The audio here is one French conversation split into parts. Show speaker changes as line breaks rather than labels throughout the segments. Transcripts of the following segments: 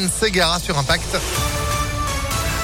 Ségara sur Impact.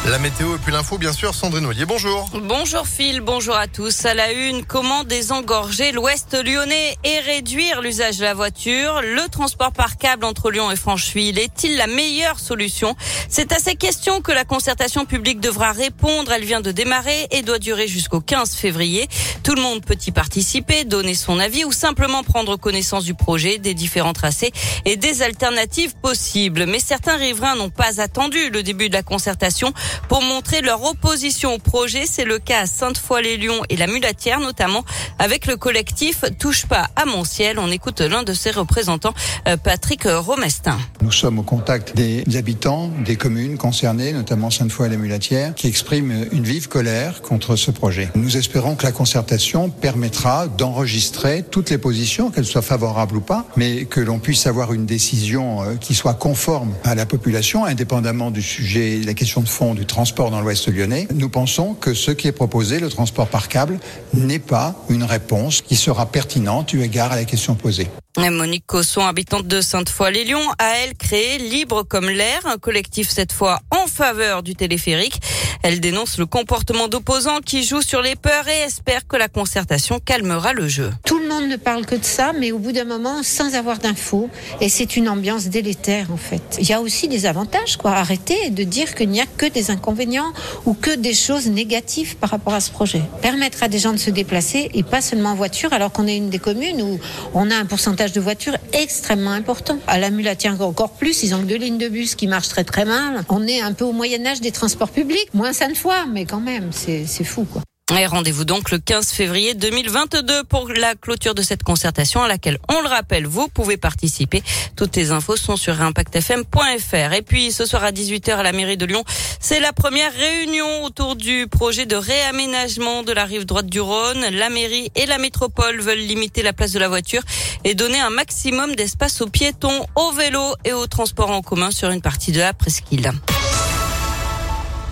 La météo et puis l'info, bien sûr, Sandrine Ollier, bonjour.
Bonjour Phil, bonjour à tous. À la une, comment désengorger l'ouest lyonnais et réduire l'usage de la voiture? Le transport par câble entre Lyon et Francheville est-il la meilleure solution? C'est à ces questions que la concertation publique devra répondre. Elle vient de démarrer et doit durer jusqu'au 15 février. Tout le monde peut y participer, donner son avis ou simplement prendre connaissance du projet, des différents tracés et des alternatives possibles. Mais certains riverains n'ont pas attendu le début de la concertation pour montrer leur opposition au projet. C'est le cas à Sainte-Foy-les-Lyons et la Mulatière, notamment avec le collectif Touche pas à mon ciel. On écoute l'un de ses représentants, euh, Patrick Romestin.
Nous sommes au contact des habitants des communes concernées, notamment Sainte-Foy et la Mulatière, qui expriment une vive colère contre ce projet. Nous espérons que la concertation permettra d'enregistrer toutes les positions, qu'elles soient favorables ou pas, mais que l'on puisse avoir une décision euh, qui soit conforme à la population, indépendamment du sujet, la question de fond du transport dans l'Ouest lyonnais, nous pensons que ce qui est proposé, le transport par câble, n'est pas une réponse qui sera pertinente eu égard à la question posée.
Monique Cosson, habitante de Sainte-Foy-les-Lyons, a elle créé Libre comme l'air, un collectif cette fois en faveur du téléphérique. Elle dénonce le comportement d'opposants qui jouent sur les peurs et espère que la concertation calmera le jeu.
Tout le monde ne parle que de ça, mais au bout d'un moment, sans avoir d'infos, et c'est une ambiance délétère en fait. Il y a aussi des avantages, quoi. Arrêtez de dire qu'il n'y a que des inconvénients ou que des choses négatives par rapport à ce projet. Permettre à des gens de se déplacer et pas seulement en voiture, alors qu'on est une des communes où on a un pourcentage de voitures extrêmement important. À la Mulatière encore plus, ils ont deux lignes de bus qui marchent très très mal. On est un peu au Moyen Âge des transports publics, moins ça ne fois, mais quand même, c'est fou quoi.
Rendez-vous donc le 15 février 2022 pour la clôture de cette concertation à laquelle, on le rappelle, vous pouvez participer. Toutes les infos sont sur impactfm.fr. Et puis ce soir à 18h à la mairie de Lyon, c'est la première réunion autour du projet de réaménagement de la rive droite du Rhône. La mairie et la métropole veulent limiter la place de la voiture et donner un maximum d'espace aux piétons, aux vélos et aux transports en commun sur une partie de la presqu'île.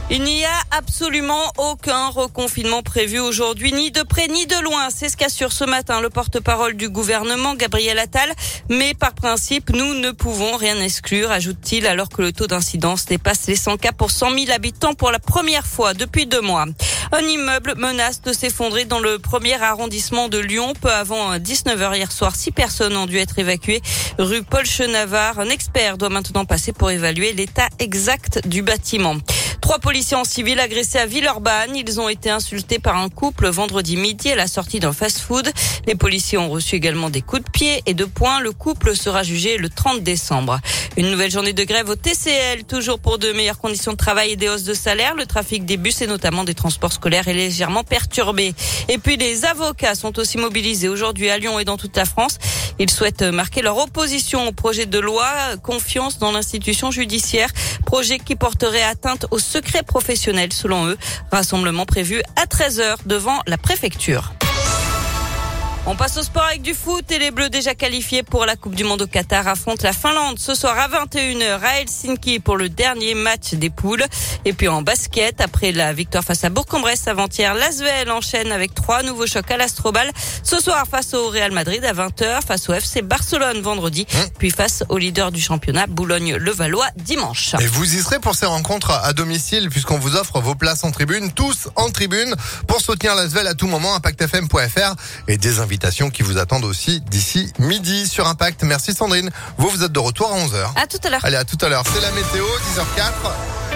Il n'y a absolument aucun reconfinement prévu aujourd'hui, ni de près ni de loin. C'est ce qu'assure ce matin le porte-parole du gouvernement, Gabriel Attal. Mais par principe, nous ne pouvons rien exclure, ajoute-t-il, alors que le taux d'incidence dépasse les 100 cas pour 100 000 habitants pour la première fois depuis deux mois. Un immeuble menace de s'effondrer dans le premier arrondissement de Lyon. Peu avant 19h hier soir, six personnes ont dû être évacuées rue Paul Chenavard. Un expert doit maintenant passer pour évaluer l'état exact du bâtiment. Trois policiers en civil agressés à Villeurbanne. Ils ont été insultés par un couple vendredi midi à la sortie d'un fast-food. Les policiers ont reçu également des coups de pied et de poing. Le couple sera jugé le 30 décembre. Une nouvelle journée de grève au TCL, toujours pour de meilleures conditions de travail et des hausses de salaire. Le trafic des bus et notamment des transports scolaires est légèrement perturbé. Et puis les avocats sont aussi mobilisés aujourd'hui à Lyon et dans toute la France. Ils souhaitent marquer leur opposition au projet de loi confiance dans l'institution judiciaire, projet qui porterait atteinte au secret professionnel selon eux. Rassemblement prévu à 13h devant la préfecture. On passe au sport avec du foot et les Bleus déjà qualifiés pour la Coupe du Monde au Qatar affrontent la Finlande ce soir à 21h à Helsinki pour le dernier match des poules. Et puis en basket, après la victoire face à Bourg-en-Bresse avant-hier, l'Asvel enchaîne avec trois nouveaux chocs à l'Astrobal. Ce soir face au Real Madrid à 20h, face au FC Barcelone vendredi, mmh. puis face au leader du championnat Boulogne-le-Valois dimanche.
Et vous y serez pour ces rencontres à domicile puisqu'on vous offre vos places en tribune, tous en tribune pour soutenir l'Asvel à tout moment, impactfm.fr et des invités qui vous attendent aussi d'ici midi sur Impact. Merci Sandrine. Vous, vous êtes de retour à 11h.
À tout à l'heure.
Allez, à tout à l'heure. C'est la météo, 10h04.